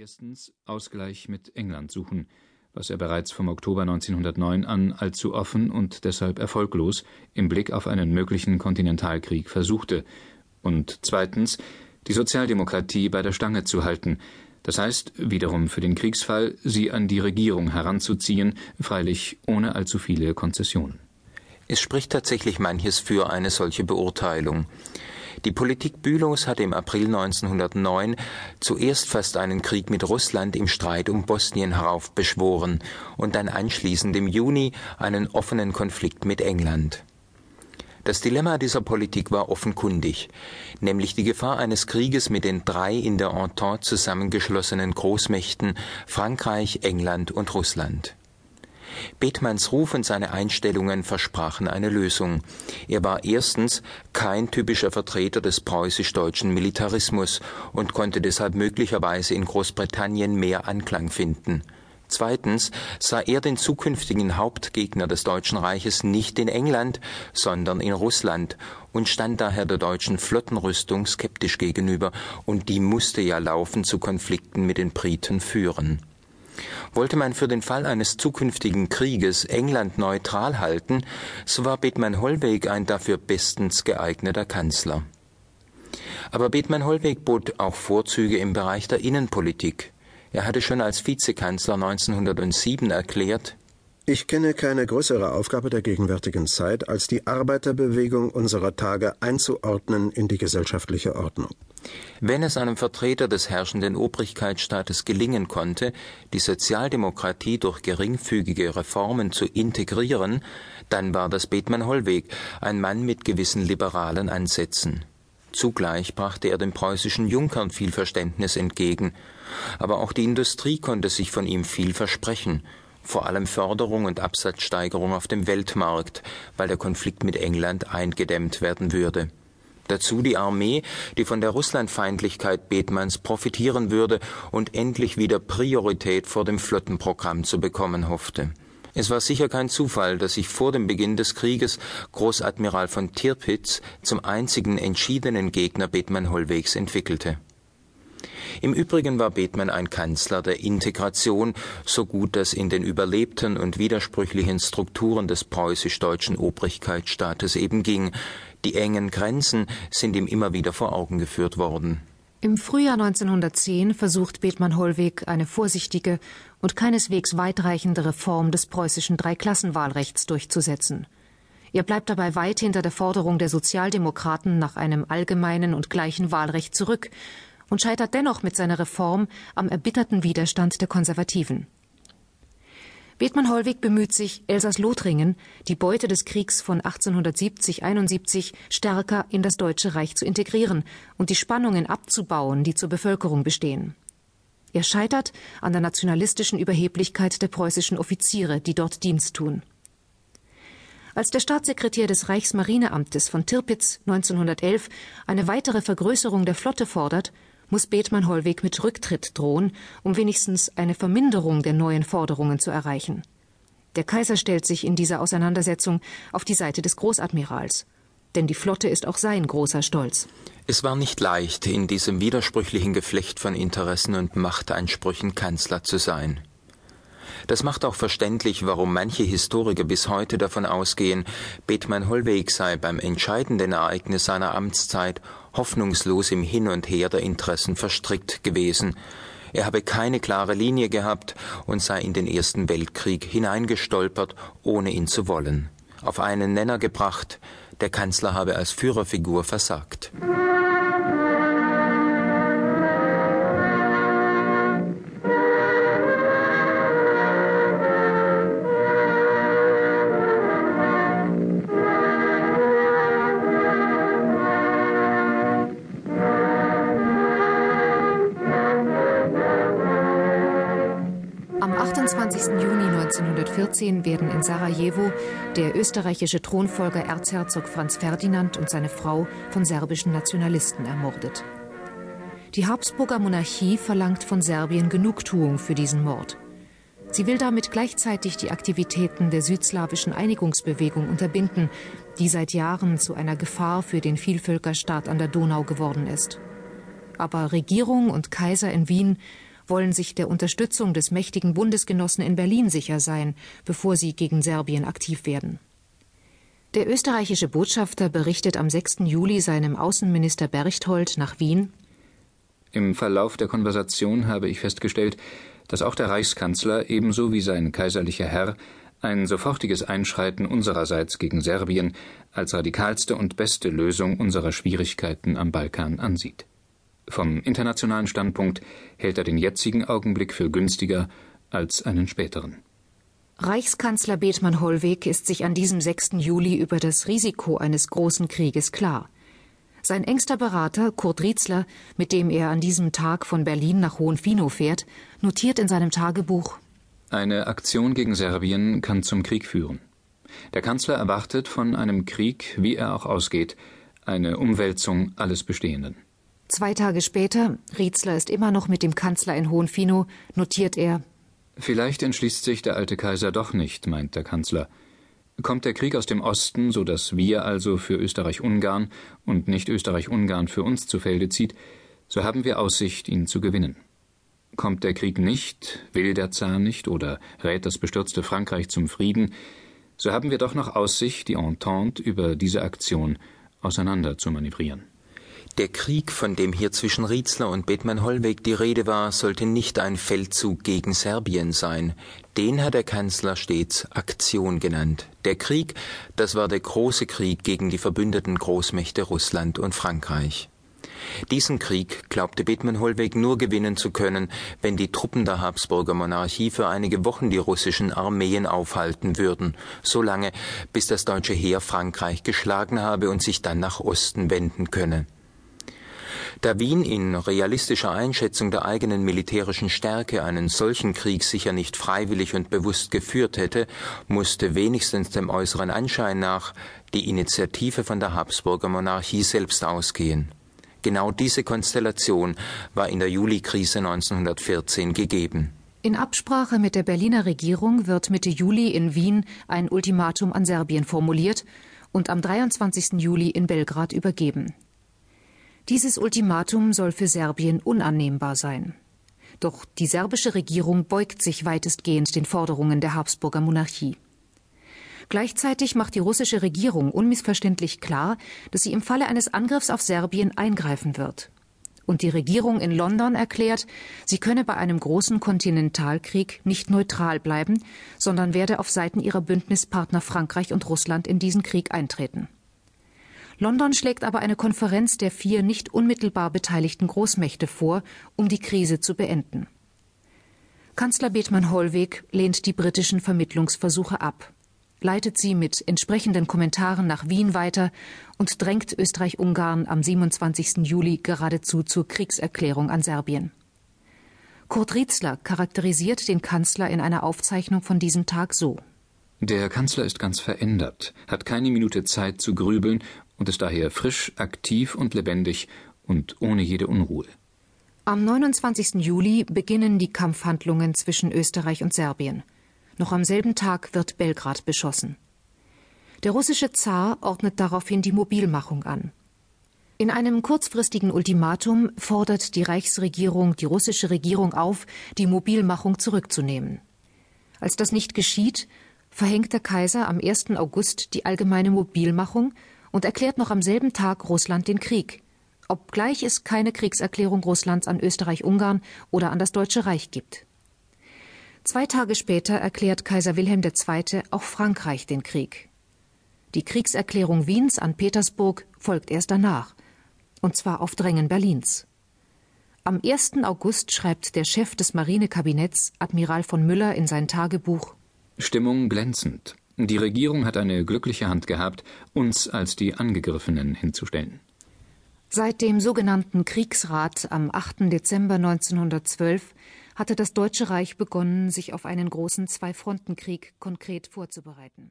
Erstens Ausgleich mit England suchen, was er bereits vom Oktober 1909 an allzu offen und deshalb erfolglos im Blick auf einen möglichen Kontinentalkrieg versuchte, und zweitens die Sozialdemokratie bei der Stange zu halten, das heißt wiederum für den Kriegsfall sie an die Regierung heranzuziehen, freilich ohne allzu viele Konzessionen. Es spricht tatsächlich manches für eine solche Beurteilung. Die Politik Bülows hatte im April 1909 zuerst fast einen Krieg mit Russland im Streit um Bosnien heraufbeschworen und dann anschließend im Juni einen offenen Konflikt mit England. Das Dilemma dieser Politik war offenkundig, nämlich die Gefahr eines Krieges mit den drei in der Entente zusammengeschlossenen Großmächten Frankreich, England und Russland. Bethmanns Ruf und seine Einstellungen versprachen eine Lösung. Er war erstens kein typischer Vertreter des preußisch-deutschen Militarismus und konnte deshalb möglicherweise in Großbritannien mehr Anklang finden. Zweitens sah er den zukünftigen Hauptgegner des Deutschen Reiches nicht in England, sondern in Russland und stand daher der deutschen Flottenrüstung skeptisch gegenüber, und die musste ja laufend zu Konflikten mit den Briten führen. Wollte man für den Fall eines zukünftigen Krieges England neutral halten, so war Bethmann Hollweg ein dafür bestens geeigneter Kanzler. Aber Bethmann Hollweg bot auch Vorzüge im Bereich der Innenpolitik. Er hatte schon als Vizekanzler 1907 erklärt, ich kenne keine größere Aufgabe der gegenwärtigen Zeit, als die Arbeiterbewegung unserer Tage einzuordnen in die gesellschaftliche Ordnung. Wenn es einem Vertreter des herrschenden Obrigkeitsstaates gelingen konnte, die Sozialdemokratie durch geringfügige Reformen zu integrieren, dann war das Bethmann Hollweg ein Mann mit gewissen liberalen Ansätzen. Zugleich brachte er den preußischen Junkern viel Verständnis entgegen, aber auch die Industrie konnte sich von ihm viel versprechen, vor allem Förderung und Absatzsteigerung auf dem Weltmarkt, weil der Konflikt mit England eingedämmt werden würde. Dazu die Armee, die von der Russlandfeindlichkeit Bethmanns profitieren würde und endlich wieder Priorität vor dem Flottenprogramm zu bekommen hoffte. Es war sicher kein Zufall, dass sich vor dem Beginn des Krieges Großadmiral von Tirpitz zum einzigen entschiedenen Gegner Bethmann Hollwegs entwickelte. Im Übrigen war Bethmann ein Kanzler der Integration, so gut das in den überlebten und widersprüchlichen Strukturen des preußisch-deutschen Obrigkeitsstaates eben ging. Die engen Grenzen sind ihm immer wieder vor Augen geführt worden. Im Frühjahr 1910 versucht Bethmann Hollweg eine vorsichtige und keineswegs weitreichende Reform des preußischen Dreiklassenwahlrechts durchzusetzen. Er bleibt dabei weit hinter der Forderung der Sozialdemokraten nach einem allgemeinen und gleichen Wahlrecht zurück und scheitert dennoch mit seiner Reform am erbitterten Widerstand der Konservativen. Bethmann Hollweg bemüht sich, Elsass-Lothringen, die Beute des Kriegs von 1870-71, stärker in das Deutsche Reich zu integrieren und die Spannungen abzubauen, die zur Bevölkerung bestehen. Er scheitert an der nationalistischen Überheblichkeit der preußischen Offiziere, die dort Dienst tun. Als der Staatssekretär des Reichsmarineamtes von Tirpitz 1911 eine weitere Vergrößerung der Flotte fordert, muss Bethmann Hollweg mit Rücktritt drohen, um wenigstens eine Verminderung der neuen Forderungen zu erreichen. Der Kaiser stellt sich in dieser Auseinandersetzung auf die Seite des Großadmirals. Denn die Flotte ist auch sein großer Stolz. Es war nicht leicht, in diesem widersprüchlichen Geflecht von Interessen und Machtansprüchen Kanzler zu sein. Das macht auch verständlich, warum manche Historiker bis heute davon ausgehen, Bethmann Hollweg sei beim entscheidenden Ereignis seiner Amtszeit hoffnungslos im Hin und Her der Interessen verstrickt gewesen. Er habe keine klare Linie gehabt und sei in den Ersten Weltkrieg hineingestolpert, ohne ihn zu wollen. Auf einen Nenner gebracht, der Kanzler habe als Führerfigur versagt. 28. Juni 1914 werden in Sarajevo der österreichische Thronfolger Erzherzog Franz Ferdinand und seine Frau von serbischen Nationalisten ermordet. Die Habsburger Monarchie verlangt von Serbien Genugtuung für diesen Mord. Sie will damit gleichzeitig die Aktivitäten der südslawischen Einigungsbewegung unterbinden, die seit Jahren zu einer Gefahr für den Vielvölkerstaat an der Donau geworden ist. Aber Regierung und Kaiser in Wien wollen sich der Unterstützung des mächtigen Bundesgenossen in Berlin sicher sein, bevor sie gegen Serbien aktiv werden. Der österreichische Botschafter berichtet am 6. Juli seinem Außenminister Berchtold nach Wien Im Verlauf der Konversation habe ich festgestellt, dass auch der Reichskanzler ebenso wie sein kaiserlicher Herr ein sofortiges Einschreiten unsererseits gegen Serbien als radikalste und beste Lösung unserer Schwierigkeiten am Balkan ansieht. Vom internationalen Standpunkt hält er den jetzigen Augenblick für günstiger als einen späteren. Reichskanzler Bethmann Hollweg ist sich an diesem 6. Juli über das Risiko eines großen Krieges klar. Sein engster Berater, Kurt Rietzler, mit dem er an diesem Tag von Berlin nach Hohenfinow fährt, notiert in seinem Tagebuch Eine Aktion gegen Serbien kann zum Krieg führen. Der Kanzler erwartet von einem Krieg, wie er auch ausgeht, eine Umwälzung alles Bestehenden. Zwei Tage später, Rietzler ist immer noch mit dem Kanzler in Hohenfinow, notiert er Vielleicht entschließt sich der alte Kaiser doch nicht, meint der Kanzler. Kommt der Krieg aus dem Osten, so dass wir also für Österreich-Ungarn und nicht Österreich-Ungarn für uns zu Felde zieht, so haben wir Aussicht, ihn zu gewinnen. Kommt der Krieg nicht, will der Zar nicht oder rät das bestürzte Frankreich zum Frieden, so haben wir doch noch Aussicht, die Entente über diese Aktion auseinander zu manövrieren. Der Krieg, von dem hier zwischen Rietzler und Bethmann-Hollweg die Rede war, sollte nicht ein Feldzug gegen Serbien sein. Den hat der Kanzler stets Aktion genannt. Der Krieg, das war der große Krieg gegen die verbündeten Großmächte Russland und Frankreich. Diesen Krieg glaubte Bethmann-Hollweg nur gewinnen zu können, wenn die Truppen der Habsburger Monarchie für einige Wochen die russischen Armeen aufhalten würden, so lange, bis das deutsche Heer Frankreich geschlagen habe und sich dann nach Osten wenden könne. Da Wien in realistischer Einschätzung der eigenen militärischen Stärke einen solchen Krieg sicher nicht freiwillig und bewusst geführt hätte, musste wenigstens dem äußeren Anschein nach die Initiative von der Habsburger Monarchie selbst ausgehen. Genau diese Konstellation war in der Julikrise 1914 gegeben. In Absprache mit der Berliner Regierung wird Mitte Juli in Wien ein Ultimatum an Serbien formuliert und am 23. Juli in Belgrad übergeben. Dieses Ultimatum soll für Serbien unannehmbar sein. Doch die serbische Regierung beugt sich weitestgehend den Forderungen der Habsburger Monarchie. Gleichzeitig macht die russische Regierung unmissverständlich klar, dass sie im Falle eines Angriffs auf Serbien eingreifen wird. Und die Regierung in London erklärt, sie könne bei einem großen Kontinentalkrieg nicht neutral bleiben, sondern werde auf Seiten ihrer Bündnispartner Frankreich und Russland in diesen Krieg eintreten. London schlägt aber eine Konferenz der vier nicht unmittelbar beteiligten Großmächte vor, um die Krise zu beenden. Kanzler Bethmann Hollweg lehnt die britischen Vermittlungsversuche ab, leitet sie mit entsprechenden Kommentaren nach Wien weiter und drängt Österreich-Ungarn am 27. Juli geradezu zur Kriegserklärung an Serbien. Kurt Rietzler charakterisiert den Kanzler in einer Aufzeichnung von diesem Tag so. Der Kanzler ist ganz verändert, hat keine Minute Zeit zu grübeln und ist daher frisch, aktiv und lebendig und ohne jede Unruhe. Am 29. Juli beginnen die Kampfhandlungen zwischen Österreich und Serbien. Noch am selben Tag wird Belgrad beschossen. Der russische Zar ordnet daraufhin die Mobilmachung an. In einem kurzfristigen Ultimatum fordert die Reichsregierung die russische Regierung auf, die Mobilmachung zurückzunehmen. Als das nicht geschieht, verhängt der Kaiser am 1. August die allgemeine Mobilmachung und erklärt noch am selben Tag Russland den Krieg, obgleich es keine Kriegserklärung Russlands an Österreich-Ungarn oder an das Deutsche Reich gibt. Zwei Tage später erklärt Kaiser Wilhelm II. auch Frankreich den Krieg. Die Kriegserklärung Wiens an Petersburg folgt erst danach, und zwar auf Drängen Berlins. Am 1. August schreibt der Chef des Marinekabinetts, Admiral von Müller, in sein Tagebuch Stimmung glänzend. Die Regierung hat eine glückliche Hand gehabt, uns als die Angegriffenen hinzustellen. Seit dem sogenannten Kriegsrat am 8. Dezember 1912 hatte das Deutsche Reich begonnen, sich auf einen großen Zwei-Fronten-Krieg konkret vorzubereiten